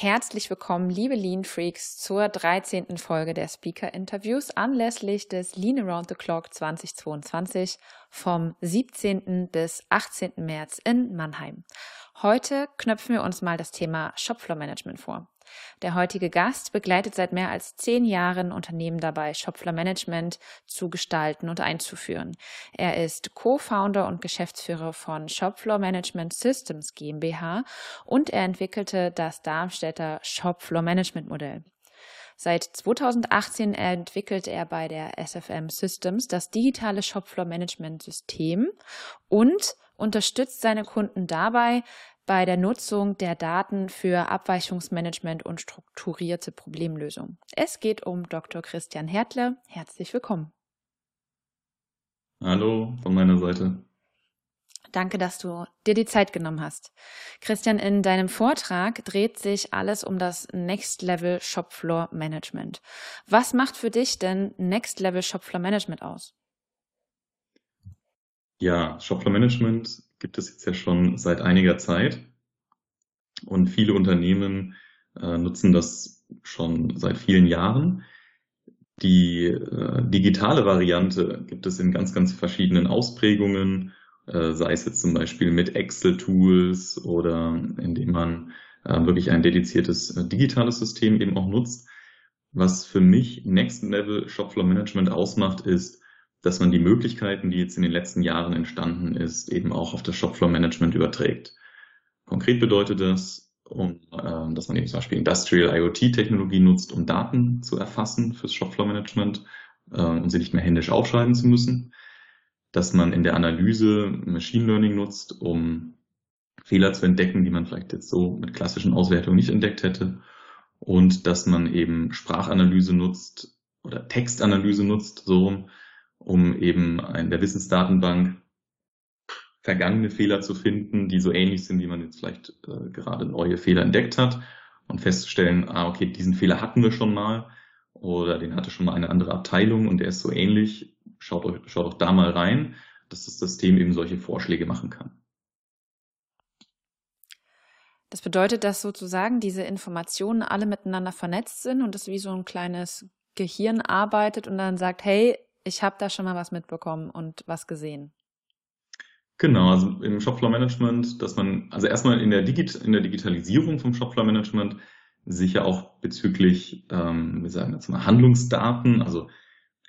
Herzlich willkommen, liebe Lean Freaks, zur 13. Folge der Speaker Interviews anlässlich des Lean Around the Clock 2022 vom 17. bis 18. März in Mannheim. Heute knöpfen wir uns mal das Thema Shopfloor Management vor. Der heutige Gast begleitet seit mehr als zehn Jahren Unternehmen dabei, Shopfloor Management zu gestalten und einzuführen. Er ist Co-Founder und Geschäftsführer von Shopfloor Management Systems GmbH und er entwickelte das Darmstädter Shopfloor Management Modell. Seit 2018 entwickelt er bei der SFM Systems das digitale Shopfloor Management System und unterstützt seine Kunden dabei, bei der Nutzung der Daten für Abweichungsmanagement und strukturierte Problemlösung. Es geht um Dr. Christian Hertle. Herzlich willkommen. Hallo von meiner Seite. Danke, dass du dir die Zeit genommen hast. Christian, in deinem Vortrag dreht sich alles um das Next Level Shopfloor Management. Was macht für dich denn Next Level Shopfloor Management aus? Ja, Shopfloor Management gibt es jetzt ja schon seit einiger Zeit. Und viele Unternehmen äh, nutzen das schon seit vielen Jahren. Die äh, digitale Variante gibt es in ganz, ganz verschiedenen Ausprägungen, äh, sei es jetzt zum Beispiel mit Excel-Tools oder indem man äh, wirklich ein dediziertes äh, digitales System eben auch nutzt. Was für mich Next Level Shopfloor Management ausmacht, ist, dass man die Möglichkeiten, die jetzt in den letzten Jahren entstanden ist, eben auch auf das Shopfloor Management überträgt. Konkret bedeutet das, um, äh, dass man eben zum Beispiel Industrial IoT-Technologie nutzt, um Daten zu erfassen fürs Shopfloor Management äh, und sie nicht mehr händisch aufschreiben zu müssen. Dass man in der Analyse Machine Learning nutzt, um Fehler zu entdecken, die man vielleicht jetzt so mit klassischen Auswertungen nicht entdeckt hätte. Und dass man eben Sprachanalyse nutzt oder Textanalyse nutzt, so um eben in der Wissensdatenbank vergangene Fehler zu finden, die so ähnlich sind, wie man jetzt vielleicht äh, gerade neue Fehler entdeckt hat und festzustellen, ah, okay, diesen Fehler hatten wir schon mal oder den hatte schon mal eine andere Abteilung und der ist so ähnlich, schaut euch, schaut auch da mal rein, dass das System eben solche Vorschläge machen kann. Das bedeutet, dass sozusagen diese Informationen alle miteinander vernetzt sind und es wie so ein kleines Gehirn arbeitet und dann sagt, hey, ich habe da schon mal was mitbekommen und was gesehen. Genau, also im Shopfloor Management, dass man, also erstmal in der, Digit in der Digitalisierung vom Shopfloor Management sicher auch bezüglich, ähm, wir sagen jetzt mal Handlungsdaten, also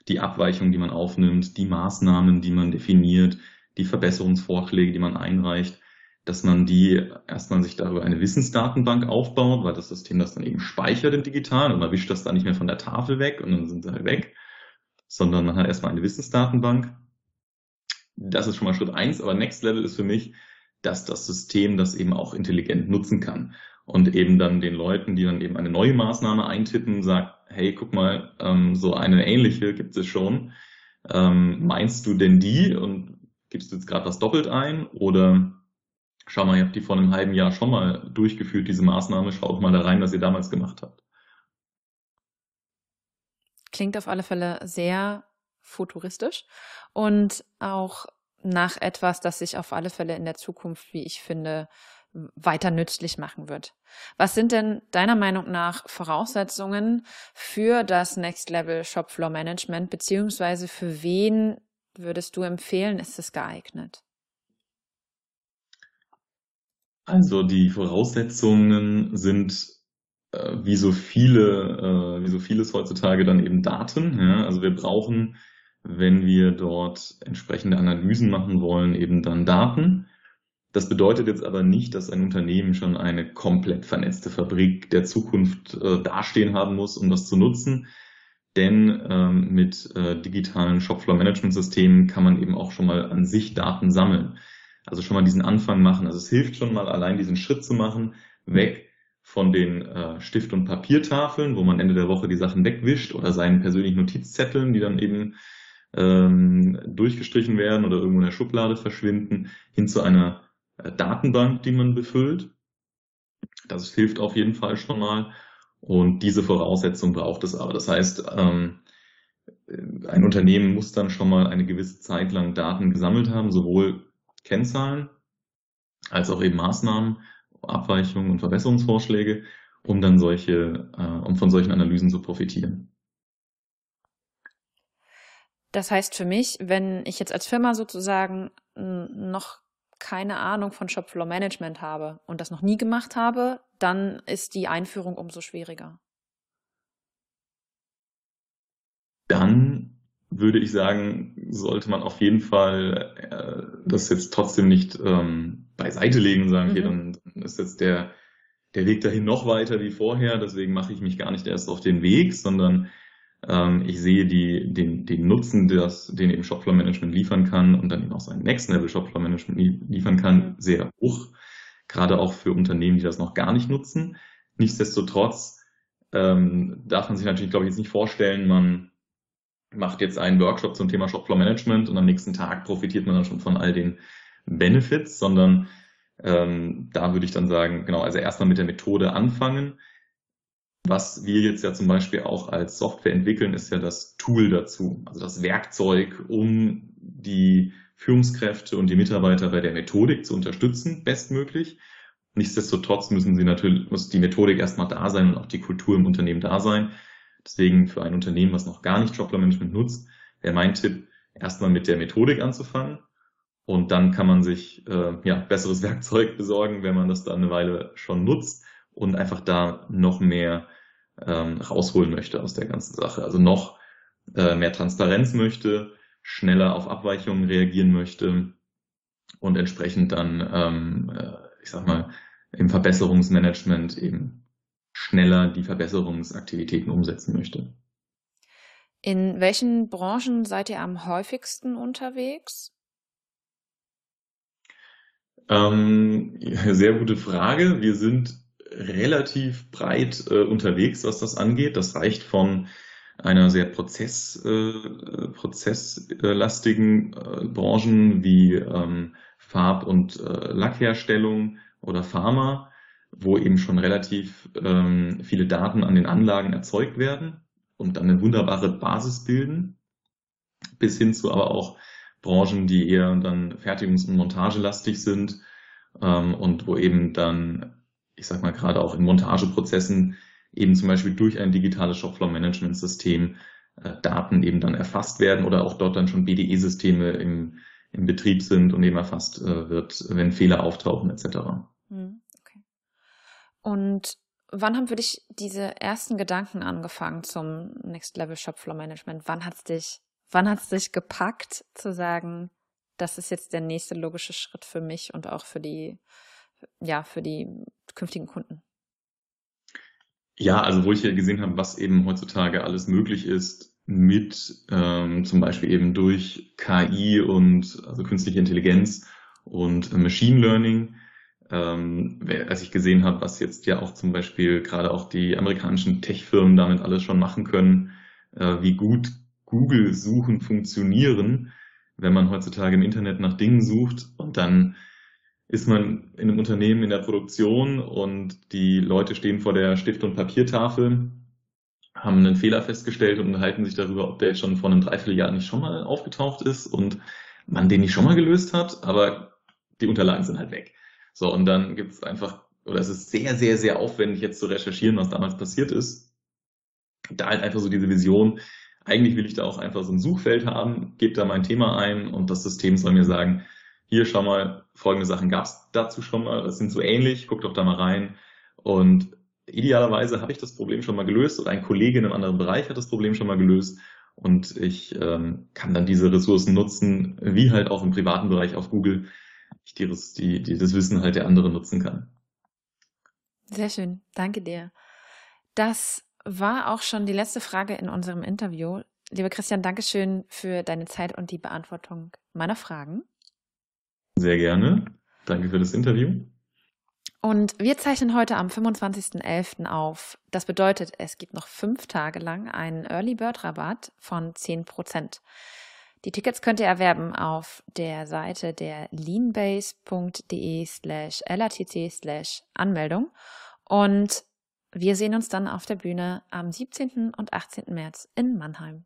die Abweichungen, die man aufnimmt, die Maßnahmen, die man definiert, die Verbesserungsvorschläge, die man einreicht, dass man die erstmal sich darüber eine Wissensdatenbank aufbaut, weil das System das dann eben speichert im Digitalen und man wischt das dann nicht mehr von der Tafel weg und dann sind sie halt weg, sondern man hat erstmal eine Wissensdatenbank das ist schon mal Schritt eins, aber Next Level ist für mich, dass das System das eben auch intelligent nutzen kann und eben dann den Leuten, die dann eben eine neue Maßnahme eintippen, sagt, hey, guck mal, ähm, so eine ähnliche gibt es schon. Ähm, meinst du denn die und gibst du jetzt gerade was doppelt ein oder schau mal, ihr habt die vor einem halben Jahr schon mal durchgeführt, diese Maßnahme, schaut mal da rein, was ihr damals gemacht habt. Klingt auf alle Fälle sehr futuristisch und auch nach etwas, das sich auf alle Fälle in der Zukunft, wie ich finde, weiter nützlich machen wird. Was sind denn deiner Meinung nach Voraussetzungen für das Next Level Shopfloor Management, beziehungsweise für wen würdest du empfehlen, ist es geeignet? Also die Voraussetzungen sind äh, wie so viele, äh, wie so vieles heutzutage dann eben Daten. Ja? Also wir brauchen wenn wir dort entsprechende Analysen machen wollen, eben dann Daten. Das bedeutet jetzt aber nicht, dass ein Unternehmen schon eine komplett vernetzte Fabrik der Zukunft äh, dastehen haben muss, um das zu nutzen. Denn ähm, mit äh, digitalen Shopfloor-Management-Systemen kann man eben auch schon mal an sich Daten sammeln. Also schon mal diesen Anfang machen. Also es hilft schon mal allein diesen Schritt zu machen, weg von den äh, Stift- und Papiertafeln, wo man Ende der Woche die Sachen wegwischt oder seinen persönlichen Notizzetteln, die dann eben ähm, durchgestrichen werden oder irgendwo in der Schublade verschwinden, hin zu einer äh, Datenbank, die man befüllt. Das hilft auf jeden Fall schon mal. Und diese Voraussetzung braucht es aber. Das heißt, ähm, ein Unternehmen muss dann schon mal eine gewisse Zeit lang Daten gesammelt haben, sowohl Kennzahlen als auch eben Maßnahmen, Abweichungen und Verbesserungsvorschläge. um dann solche, äh, um von solchen Analysen zu profitieren. Das heißt für mich, wenn ich jetzt als Firma sozusagen noch keine Ahnung von Shopfloor Management habe und das noch nie gemacht habe, dann ist die Einführung umso schwieriger. Dann würde ich sagen, sollte man auf jeden Fall äh, das jetzt trotzdem nicht ähm, beiseite legen sagen, okay, mhm. dann ist jetzt der, der Weg dahin noch weiter wie vorher, deswegen mache ich mich gar nicht erst auf den Weg, sondern ähm, ich sehe die, den, den Nutzen, das, den eben Shopfloor Management liefern kann und dann eben auch sein Next Level Shopfloor Management liefern kann, mhm. sehr hoch. Gerade auch für Unternehmen, die das noch gar nicht nutzen. Nichtsdestotrotz ähm, darf man sich natürlich, glaube ich, jetzt nicht vorstellen, man macht jetzt einen Workshop zum Thema Shopfloor Management und am nächsten Tag profitiert man dann schon von all den Benefits, sondern ähm, da würde ich dann sagen, genau, also erstmal mit der Methode anfangen. Was wir jetzt ja zum Beispiel auch als Software entwickeln, ist ja das Tool dazu, also das Werkzeug, um die Führungskräfte und die Mitarbeiter bei der Methodik zu unterstützen, bestmöglich. Nichtsdestotrotz müssen sie natürlich, muss die Methodik erstmal da sein und auch die Kultur im Unternehmen da sein. Deswegen für ein Unternehmen, was noch gar nicht Dropler Management nutzt, wäre mein Tipp, erstmal mit der Methodik anzufangen. Und dann kann man sich äh, ja, besseres Werkzeug besorgen, wenn man das dann eine Weile schon nutzt und einfach da noch mehr ähm, rausholen möchte aus der ganzen Sache. Also noch äh, mehr Transparenz möchte, schneller auf Abweichungen reagieren möchte und entsprechend dann, ähm, äh, ich sag mal, im Verbesserungsmanagement eben schneller die Verbesserungsaktivitäten umsetzen möchte. In welchen Branchen seid ihr am häufigsten unterwegs? Ähm, sehr gute Frage. Wir sind relativ breit äh, unterwegs, was das angeht. Das reicht von einer sehr Prozess, äh, prozesslastigen äh, Branchen wie ähm, Farb- und äh, Lackherstellung oder Pharma wo eben schon relativ ähm, viele Daten an den Anlagen erzeugt werden und dann eine wunderbare Basis bilden, bis hin zu aber auch Branchen, die eher dann fertigungs- und montagelastig sind ähm, und wo eben dann, ich sag mal gerade auch in Montageprozessen eben zum Beispiel durch ein digitales Shopfloor-Management-System äh, Daten eben dann erfasst werden oder auch dort dann schon BDE-Systeme im, im Betrieb sind und eben erfasst äh, wird, wenn Fehler auftauchen etc. Und wann haben für dich diese ersten Gedanken angefangen zum Next Level Shopfloor Management? Wann hat's dich, dich gepackt zu sagen, das ist jetzt der nächste logische Schritt für mich und auch für die, ja, für die künftigen Kunden? Ja, also wo ich ja gesehen habe, was eben heutzutage alles möglich ist mit ähm, zum Beispiel eben durch KI und also künstliche Intelligenz und Machine Learning, ähm, als ich gesehen habe, was jetzt ja auch zum Beispiel gerade auch die amerikanischen Tech-Firmen damit alles schon machen können, äh, wie gut Google-Suchen funktionieren, wenn man heutzutage im Internet nach Dingen sucht und dann ist man in einem Unternehmen in der Produktion und die Leute stehen vor der Stift- und Papiertafel, haben einen Fehler festgestellt und unterhalten sich darüber, ob der jetzt schon vor einem Dreivierteljahr nicht schon mal aufgetaucht ist und man den nicht schon mal gelöst hat, aber die Unterlagen sind halt weg. So, und dann gibt es einfach, oder es ist sehr, sehr, sehr aufwendig jetzt zu recherchieren, was damals passiert ist. Da halt einfach so diese Vision, eigentlich will ich da auch einfach so ein Suchfeld haben, gebe da mein Thema ein und das System soll mir sagen, hier schau mal, folgende Sachen gab es dazu schon mal, das sind so ähnlich, guck doch da mal rein. Und idealerweise habe ich das Problem schon mal gelöst oder ein Kollege in einem anderen Bereich hat das Problem schon mal gelöst und ich ähm, kann dann diese Ressourcen nutzen, wie halt auch im privaten Bereich auf Google, ich die, die, die das Wissen halt der anderen nutzen kann. Sehr schön, danke dir. Das war auch schon die letzte Frage in unserem Interview. Lieber Christian, danke schön für deine Zeit und die Beantwortung meiner Fragen. Sehr gerne. Danke für das Interview. Und wir zeichnen heute am 25.11. auf. Das bedeutet, es gibt noch fünf Tage lang einen Early Bird Rabatt von 10 Prozent. Die Tickets könnt ihr erwerben auf der Seite der leanbase.de slash latc slash Anmeldung. Und wir sehen uns dann auf der Bühne am 17. und 18. März in Mannheim.